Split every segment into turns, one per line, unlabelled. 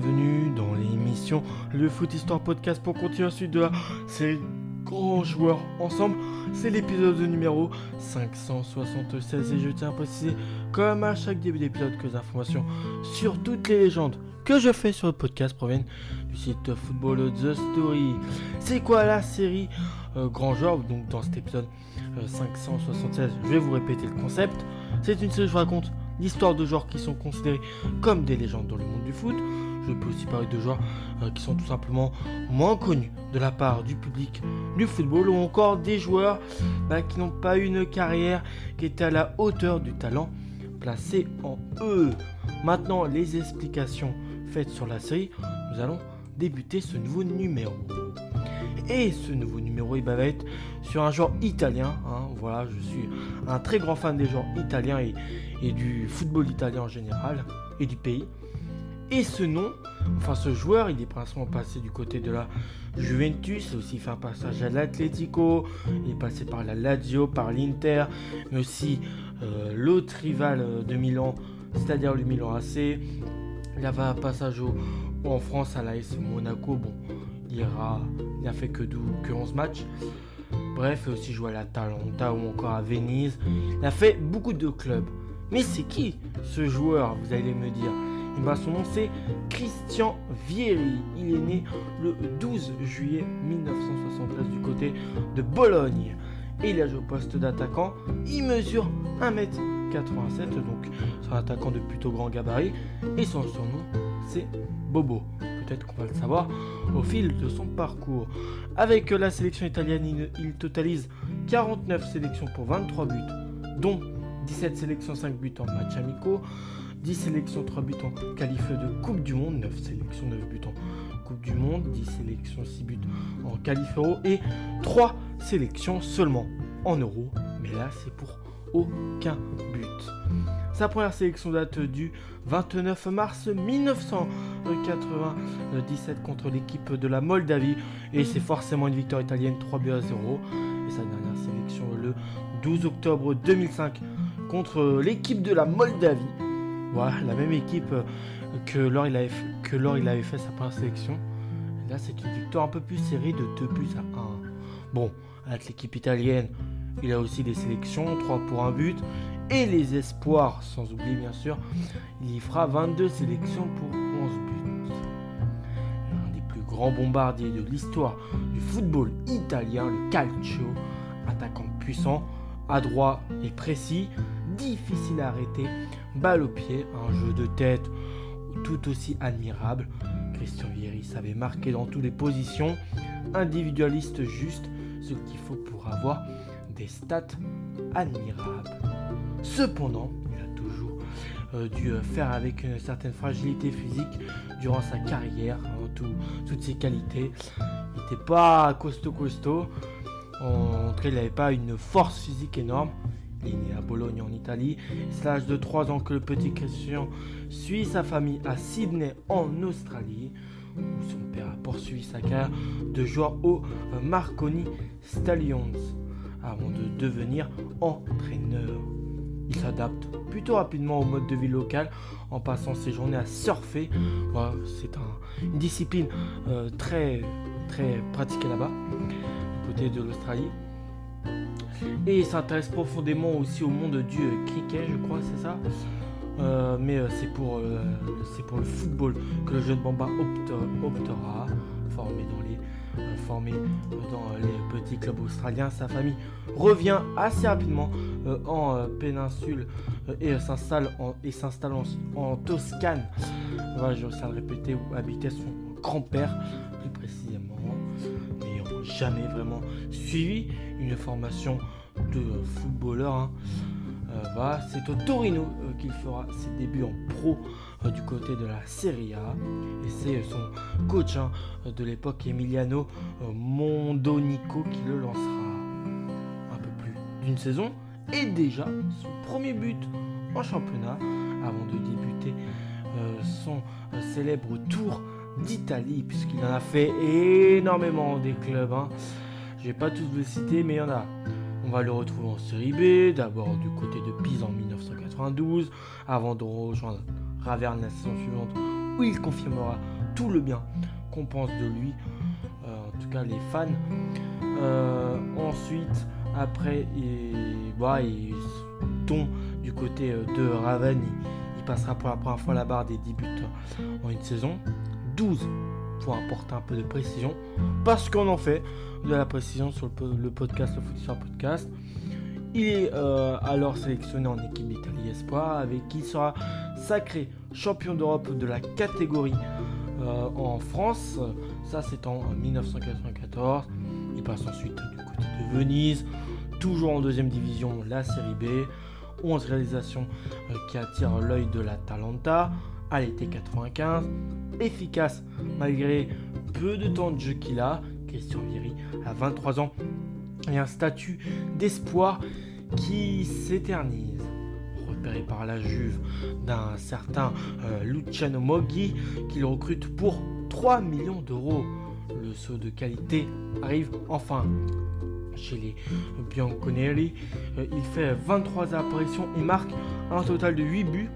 bienvenue dans l'émission Le Foot Histoire Podcast pour continuer suite de la série Grands Joueurs Ensemble. C'est l'épisode numéro 576 et je tiens à préciser, comme à chaque début d'épisode, que les informations sur toutes les légendes que je fais sur le podcast proviennent du site Football The Story. C'est quoi la série euh, Grands Joueurs? Donc dans cet épisode euh, 576, je vais vous répéter le concept. C'est une série où je raconte l'histoire de joueurs qui sont considérés comme des légendes dans le monde du foot. Je peux aussi parler de joueurs qui sont tout simplement moins connus de la part du public du football ou encore des joueurs bah, qui n'ont pas eu une carrière qui était à la hauteur du talent placé en eux. Maintenant, les explications faites sur la série, nous allons débuter ce nouveau numéro. Et ce nouveau numéro il va être sur un joueur italien. hein. Voilà, je suis un très grand fan des joueurs italiens et, du football italien en général et du pays. Et ce nom, enfin ce joueur, il est principalement passé du côté de la Juventus, il a aussi fait un passage à l'Atlético, il est passé par la Lazio, par l'Inter, mais aussi euh, l'autre rival euh, de Milan, c'est-à-dire le Milan AC. Il avait un passage en France à l'AS Monaco, bon, il a fait que, 12 que 11 matchs. Bref, il a aussi joué à l'Atalanta ou encore à Venise. Il a fait beaucoup de clubs. Mais c'est qui ce joueur, vous allez me dire? Eh ben, Son nom c'est Christian Vieri. Il est né le 12 juillet 1973 du côté de Bologne. Et il a joué au poste d'attaquant. Il mesure 1m87, donc c'est un attaquant de plutôt grand gabarit. Et son surnom c'est Bobo. Qu'on va le savoir au fil de son parcours. Avec la sélection italienne, il, il totalise 49 sélections pour 23 buts, dont 17 sélections, 5 buts en match amicaux, 10 sélections, 3 buts en qualif de Coupe du Monde, 9 sélections, 9 buts en Coupe du Monde, 10 sélections, 6 buts en qualif euro et 3 sélections seulement en euro. Mais là, c'est pour aucun but. Sa première sélection date du 29 mars 1997 contre l'équipe de la Moldavie et c'est forcément une victoire italienne 3 buts à 0 et sa dernière sélection le 12 octobre 2005 contre l'équipe de la Moldavie. Voilà, la même équipe que lors il avait, f- que lors il avait fait sa première sélection. Là, c'est une victoire un peu plus serrée de 2 buts à 1. Bon, avec l'équipe italienne, il a aussi des sélections, 3 pour 1 but. Et les espoirs, sans oublier bien sûr, il y fera 22 sélections pour 11 buts. Un des plus grands bombardiers de l'histoire du football italien, le calcio, attaquant puissant, adroit et précis, difficile à arrêter, balle au pied, un jeu de tête tout aussi admirable. Christian Vieri savait marquer dans toutes les positions, individualiste juste, ce qu'il faut pour avoir des stats admirables. Cependant, il a toujours euh, dû euh, faire avec une certaine fragilité physique durant sa carrière, hein, tout- toutes ses qualités. Il n'était pas costaud costaud, en tout cas il n'avait pas une force physique énorme. Il est né à Bologne en Italie. C'est l'âge de 3 ans que le petit Christian suit sa famille à Sydney en Australie, où son père a poursuivi sa carrière de joueur au euh, Marconi Stallions avant de devenir entraîneur. Il s'adapte plutôt rapidement au mode de vie local en passant ses journées à surfer. C'est un- une discipline euh, très, pratiquée là-bas, du côté de l'Australie. Et il s'intéresse profondément aussi au monde du euh, cricket, je crois, c'est ça. Euh, mais c'est pour, le football que le jeune Bamba opte- optera, formé dans formé dans les petits clubs australiens. Sa famille revient assez rapidement euh, en euh, péninsule euh, et euh, s'installe en, en, Toscane. Voilà, j'ai réussi à le répéter où habitait son grand-père, plus précisément, n'ayant jamais vraiment suivi une formation de euh, footballeur. hein. Euh, voilà, c'est au Torino euh, qu'il fera ses débuts en pro euh, du côté de la Serie A. Et c'est son coach hein, de l'époque, Emiliano Mondonico, qui le lancera un peu plus d'une saison. Et déjà son premier but en championnat avant de débuter son célèbre tour d'Italie, puisqu'il en a fait énormément des clubs. hein. Je vais pas tous vous citer, mais il y en a. On va le retrouver en série B, d'abord du côté de Pise en 1992, avant de rejoindre Raverne la saison suivante où il confirmera tout le bien qu'on pense de lui, en tout cas les fans. ensuite, après, il, bah, il tombe du côté de Raven, il, passera pour la première fois la barre des 10 buts en une saison. 12 pour apporter un peu de précision, parce qu'on en fait de la précision sur le, podcast, le Podcast. Il est euh, alors sélectionné en équipe d'Italie Espoir, avec qui il sera sacré champion d'Europe de la catégorie euh, en France. Ça, c'est en 1994. Il passe ensuite du côté de Venise, toujours en deuxième division, la série B. 11 réalisations euh, qui attirent l'œil de la Talenta à l'été 95. Efficace malgré peu de temps de jeu qu'il a. Christian Vieri a 23 ans et un statut d'espoir qui s'éternise. Repéré par la Juve d'un certain euh, Luciano Moggi qu'il recrute pour 3 millions d'euros. Le saut de qualité arrive enfin chez les Bianconeri. Euh, il fait 23 apparitions et marque un total de 8 buts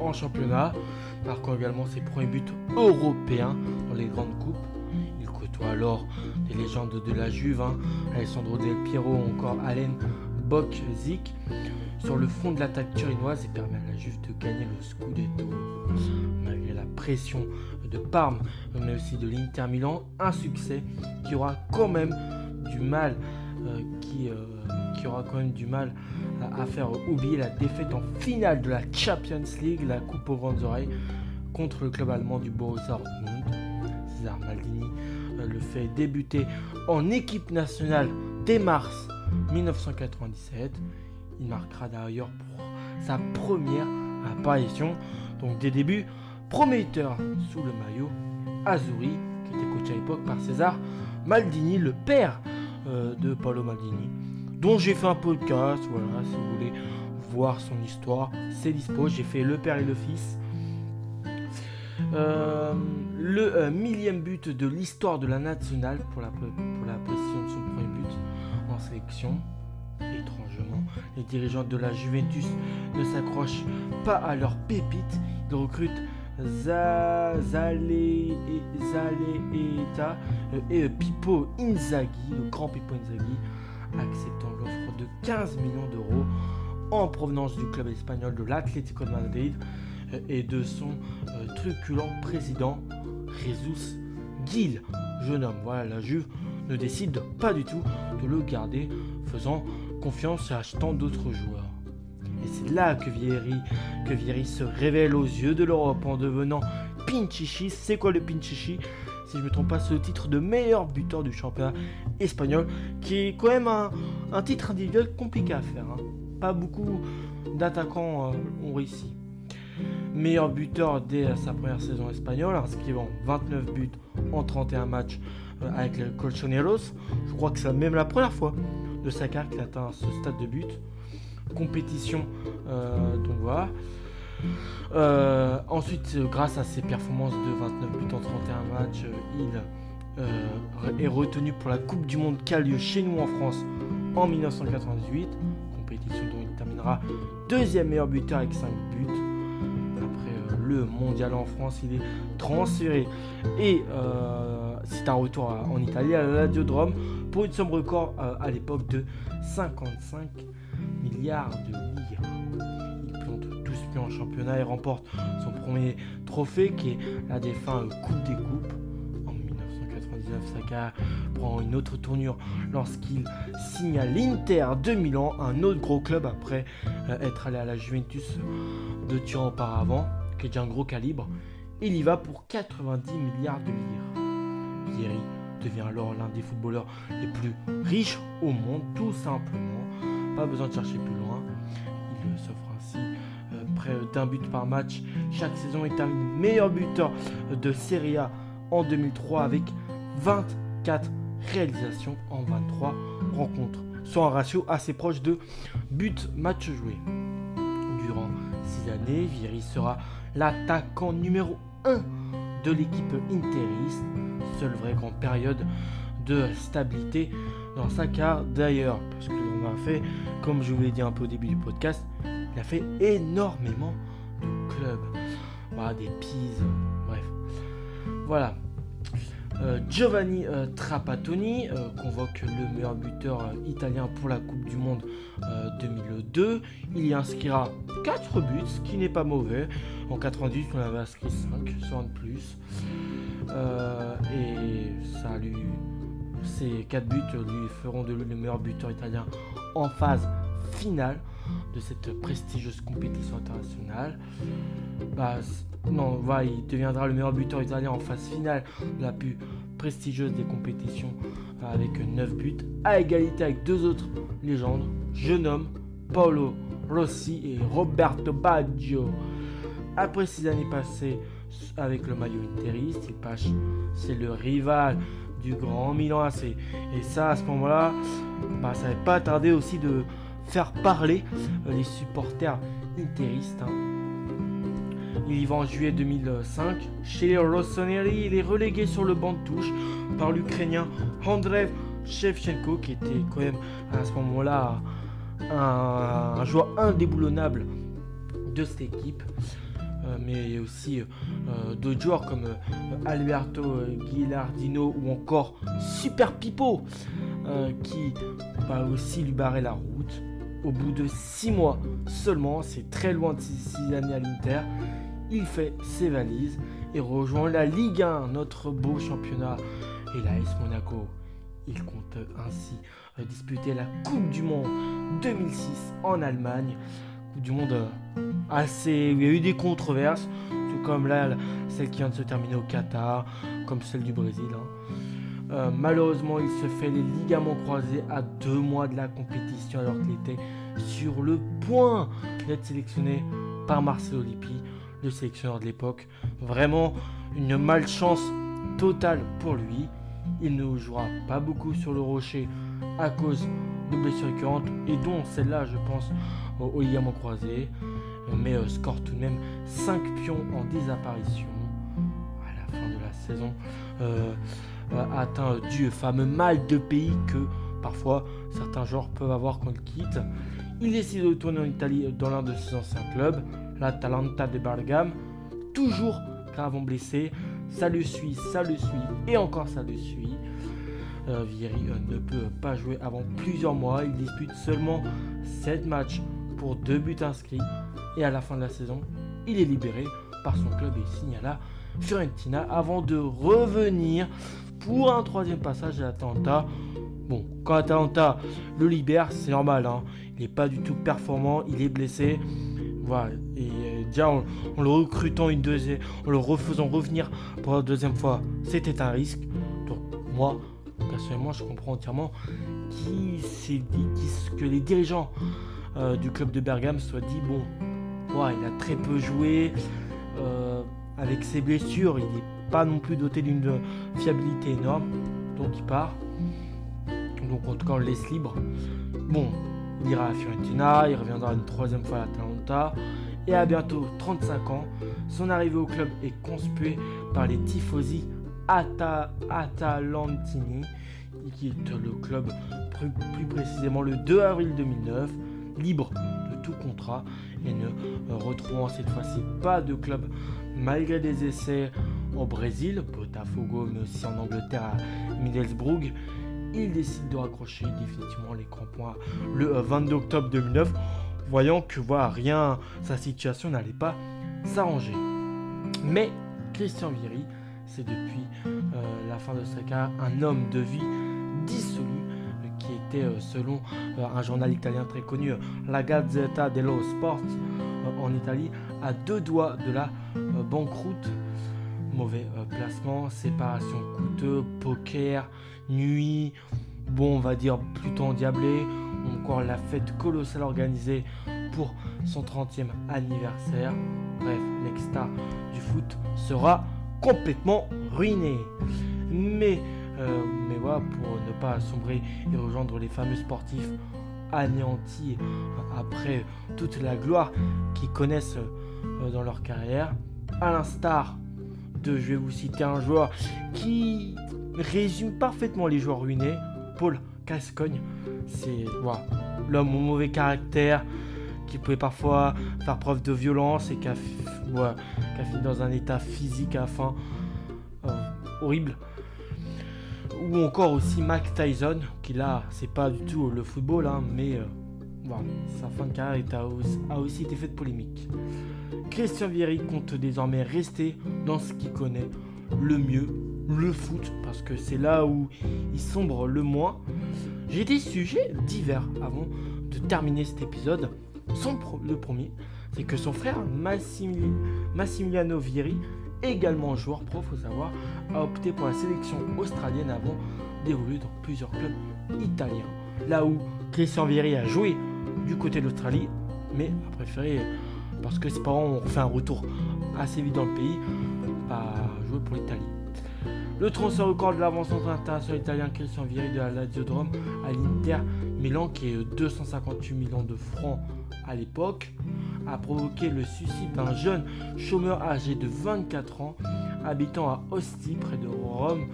en championnat, marquant également ses premiers buts européens dans les grandes coupes. Il côtoie alors des légendes de la Juve, hein, Alessandro Del Piero ou encore Allen Bokzik sur le fond de l'attaque turinoise et permet à la Juve de gagner le Scudetto. Malgré la pression de Parme, mais aussi de l'Inter Milan, un succès qui aura quand même du mal, qui, euh, qui aura quand même du mal à, faire oublier la défaite en finale de la Champions League, la coupe aux grandes oreilles, contre le club allemand du Borussia Dortmund. César Maldini euh, le fait débuter en équipe nationale dès mars 1997. Il marquera d'ailleurs pour sa première apparition, donc des débuts prometteurs sous le maillot Azuri, qui était coach à l'époque par César Maldini, le père euh, de Paolo Maldini dont j'ai fait un podcast. Voilà, si vous voulez voir son histoire, c'est dispo. J'ai fait Le Père et le Fils. Euh, le euh, millième but de l'histoire de la nationale pour la, pour la précision de son premier but en sélection. Étrangement, les dirigeants de la Juventus ne s'accrochent pas à leur pépite. Ils recrutent Zaleeta euh, et Pippo Inzaghi, le grand Pippo Inzaghi, acceptant l'offre de 15 millions d'euros en provenance du club espagnol de l'Atlético de Madrid euh, et de son euh, truculent président Jesus Gil. Jeune homme, voilà, la Juve ne décide pas du tout de le garder, faisant confiance et achetant d'autres joueurs. Et c'est là que Vieri, se révèle aux yeux de l'Europe en devenant Pinchichi. C'est quoi le Pinchichi? Si je ne me trompe pas, ce titre de meilleur buteur du championnat espagnol, qui est quand même un, titre individuel compliqué à faire. Hein. Pas beaucoup d'attaquants euh, ont réussi. Meilleur buteur dès sa première saison espagnole, inscrivant 29 buts en 31 matchs euh, avec les Colchoneros. Je crois que c'est même la première fois de sa carrière qu'il atteint ce stade de but. Compétition, euh, donc voilà. Euh, ensuite, grâce à ses performances de 29 buts en 31 matchs, euh, il euh, est retenu pour la Coupe du Monde qui a lieu chez nous en France en 1998, compétition dont il terminera deuxième meilleur buteur avec 5 buts. Après le mondial en France, il est transféré et c'est un retour en Italie à la Ladiodrome pour une somme record à l'époque de 55 milliards de lire en championnat et remporte son premier trophée qui est la défunte Coupe des Coupes. En 1999, Saka prend une autre tournure lorsqu'il signe à l'Inter de Milan, un autre gros club après euh, être allé à la Juventus de Turin auparavant, qui est déjà un gros calibre. Il y va pour 90 milliards de lire. Vieri devient alors l'un des footballeurs les plus riches au monde, tout simplement. Pas besoin de chercher plus loin. Il s'offre ainsi euh, près d'un but par match chaque saison et termine meilleur buteur de Serie A en 2003 avec 24 réalisations en 23 rencontres, soit un ratio assez proche de but match joué. Durant 6 années, Vieri sera l'attaquant numéro 1 de l'équipe interiste, seule vraie grande période de stabilité dans sa carrière d'ailleurs, a fait, comme je vous l'ai dit un peu au début du podcast, il a fait énormément de clubs. Bah, des Pise, Voilà. Euh, Giovanni euh, Trapattoni euh, convoque le meilleur buteur italien pour la Coupe du Monde 2002. Il y inscrira 4 buts, ce qui n'est pas mauvais. En 98, on avait inscrit 5, soit de plus. et ça lui, ces 4 buts lui feront de lui le meilleur buteur italien en phase finale de cette prestigieuse compétition internationale. Bah, non, il deviendra le meilleur buteur italien en phase finale la plus prestigieuse des compétitions avec 9 buts, à égalité avec deux autres légendes, jeune homme, Paolo Rossi et Roberto Baggio. Après six années passées avec le maillot interiste, il passe, c'est le rival du grand Milan Et ça, à ce moment-là, bah, ça n'avait pas tardé aussi de faire parler euh, les supporters interistes. Hein. Il y va en juillet 2005. Chez les Rossoneri, il est relégué sur le banc de touche par l'Ukrainien Andrev Shevchenko, qui était quand même à ce moment-là un, joueur indéboulonnable de cette équipe. Euh, mais aussi euh, d'autres joueurs comme euh, Alberto Ghilardino ou encore Super Pipo qui va aussi lui barrer la route. Au bout de 6 mois seulement, c'est très loin de 6 années à l'Inter, il fait ses valises et rejoint la Ligue 1, notre beau championnat. Et l'AS Monaco, il compte ainsi euh, disputer la Coupe du Monde 2006 en Allemagne. Coupe du Monde euh, assez. Il y a eu des controverses, tout comme là, celle qui vient de se terminer au Qatar, comme celle du Brésil. Hein. Euh, malheureusement, il se fait les ligaments croisés à deux mois de la compétition alors qu'il était sur le point d'être sélectionné par Marcelo Lippi le sélectionneur de l'époque. Vraiment une malchance totale pour lui. Il ne jouera pas beaucoup sur le rocher à cause de blessures récurrentes et dont celle-là, je pense, au, ligament croisé. Mais euh, score tout de même 5 pions en 10 apparitions à la fin de la saison. Euh, atteint du fameux mal de pays que parfois certains joueurs peuvent avoir quand ils quittent. Il décide de retourner en Italie dans l'un de ses anciens clubs, l'Atalanta de Bergame, toujours gravement blessé. Ça le suit, ça le suit et encore ça le suit. Euh, Vieri euh, ne peut pas jouer avant plusieurs mois. Il dispute seulement 7 matchs pour 2 buts inscrits. Et à la fin de la saison, il est libéré par son club et signe à la Fiorentina avant de revenir pour un troisième passage à Atalanta. Bon, quand Atalanta le libère, c'est normal. Hein. Il n'est pas du tout performant, il est blessé. Voilà. Et euh, déjà, en, le recrutant une deuxième, en le refaisant revenir pour la deuxième fois, c'était un risque. Donc, moi, personnellement, je comprends entièrement qui s'est dit, que les dirigeants euh, du club de Bergame soient dit bon, il a très peu joué. Euh, avec ses blessures, il n'est pas non plus doté d'une fiabilité énorme. Donc, il part. Donc, en tout cas, on le laisse libre. Bon, il ira à Fiorentina, il reviendra une troisième fois à l'Atalanta. Et à bientôt 35 ans, son arrivée au club est conspuée par les tifosi Atalantini, qui est le club plus, précisément le 2 avril 2009, libre de tout contrat et ne retrouvant cette fois-ci pas de club malgré des essais au Brésil, Botafogo, mais aussi en Angleterre à Middlesbrough il décide de raccrocher définitivement les crampons le 22 euh, octobre 2009, voyant que voilà, rien, sa situation n'allait pas s'arranger. Mais Christian Vieri, c'est depuis euh, la fin de sa carrière un homme de vie euh, selon un journal italien très connu, la Gazzetta dello Sport en Italie, à deux doigts de la banqueroute mauvais euh, placement, séparation coûteux, poker, nuit, bon on va dire plutôt endiablé, encore la fête colossale organisée pour son 30e anniversaire. Bref, l'ex-star du foot sera complètement ruiné. Mais, euh, mais voilà, pour ne pas sombrer et rejoindre les fameux sportifs anéantis après toute la gloire qu'ils connaissent euh, dans leur carrière, à l'instar je vais vous citer un joueur qui résume parfaitement les joueurs ruinés, Paul Cascogne. C'est l'homme au mauvais caractère, qui pouvait parfois faire preuve de violence et qui a, fini dans un état physique à la fin. Euh, horrible. Ou encore aussi Mike Tyson, qui là, c'est pas du tout le football, hein, mais voilà, sa fin de carrière a aussi été faite polémique. Christian Vieri compte désormais rester dans ce qu'il connaît le mieux, le foot, parce que c'est là où il sombre le moins. J'ai des sujets divers avant de terminer cet épisode. Son le premier, c'est que son frère Massimiliano Vieri, également joueur pro, faut savoir, a opté pour la sélection australienne avant d'évoluer dans plusieurs clubs italiens. Là où Christian Vieri a joué du côté de l'Australie, mais a préféré, parce que ses parents ont fait un retour assez vite dans le pays, jouer pour l'Italie. Le transfert record de l'avant-centre international italien Christian Vieri de la Lazio Rome à l'Inter Milan, qui est 258 millions de francs à l'époque, a provoqué le suicide d'un jeune chômeur âgé de 24 ans habitant à Ostie, près de Rome.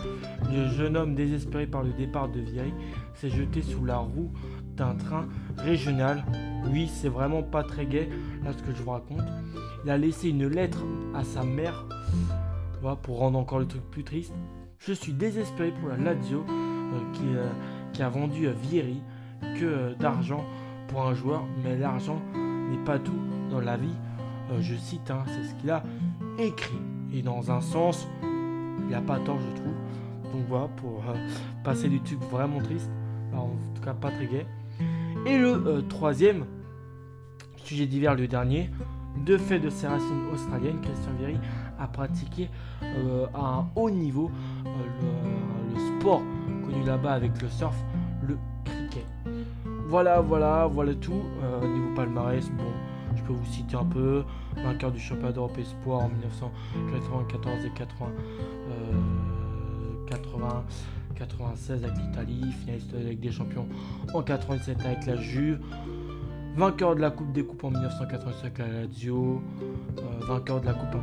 Le jeune homme, désespéré par le départ de Vieri, s'est jeté sous la roue d'un train régional. Oui, c'est vraiment pas très gai, là ce que je vous raconte. Il a laissé une lettre à sa mère, pour rendre encore le truc plus triste. Je suis désespéré pour la Lazio euh, qui, euh, qui, a vendu à Vieri que euh, d'argent pour un joueur, mais l'argent n'est pas tout dans la vie. je cite, hein, c'est ce qu'il a écrit. Et dans un sens, il n'a pas tort, je trouve. Donc voilà, pour passer du truc vraiment triste, en tout cas pas très gai. Et le euh, troisième, sujet divers, le dernier, de fait de ses racines australiennes, Christian Vieri a pratiqué euh, à un haut niveau euh, le, sport connu là-bas avec le surf. Voilà, voilà, voilà tout. niveau palmarès, bon, je peux vous citer un peu. Vainqueur du championnat d'Europe Espoir en 1994 et 80. 80 96 avec l'Italie, finaliste avec des champions en 87 avec la Juve, vainqueur de la Coupe des Coupes en 1985 avec la Lazio, euh, vainqueur de la Coupe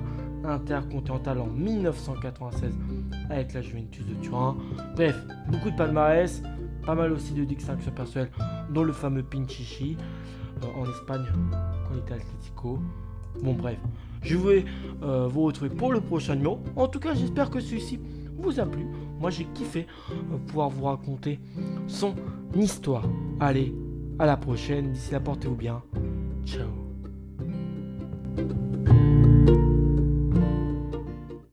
intercontinentale en 1996 avec la Juventus de Turin. Bref, beaucoup de palmarès, pas mal aussi de distinctions personnelles, dont le fameux Pinchichi euh, en Espagne quand il était Atletico. Bon bref, je vais euh, vous retrouver pour le prochain numéro. En tout cas, j'espère que celui-ci vous a plu. Moi, j'ai kiffé euh, pouvoir vous raconter son histoire. Allez, à la prochaine. D'ici là, portez-vous bien. Ciao.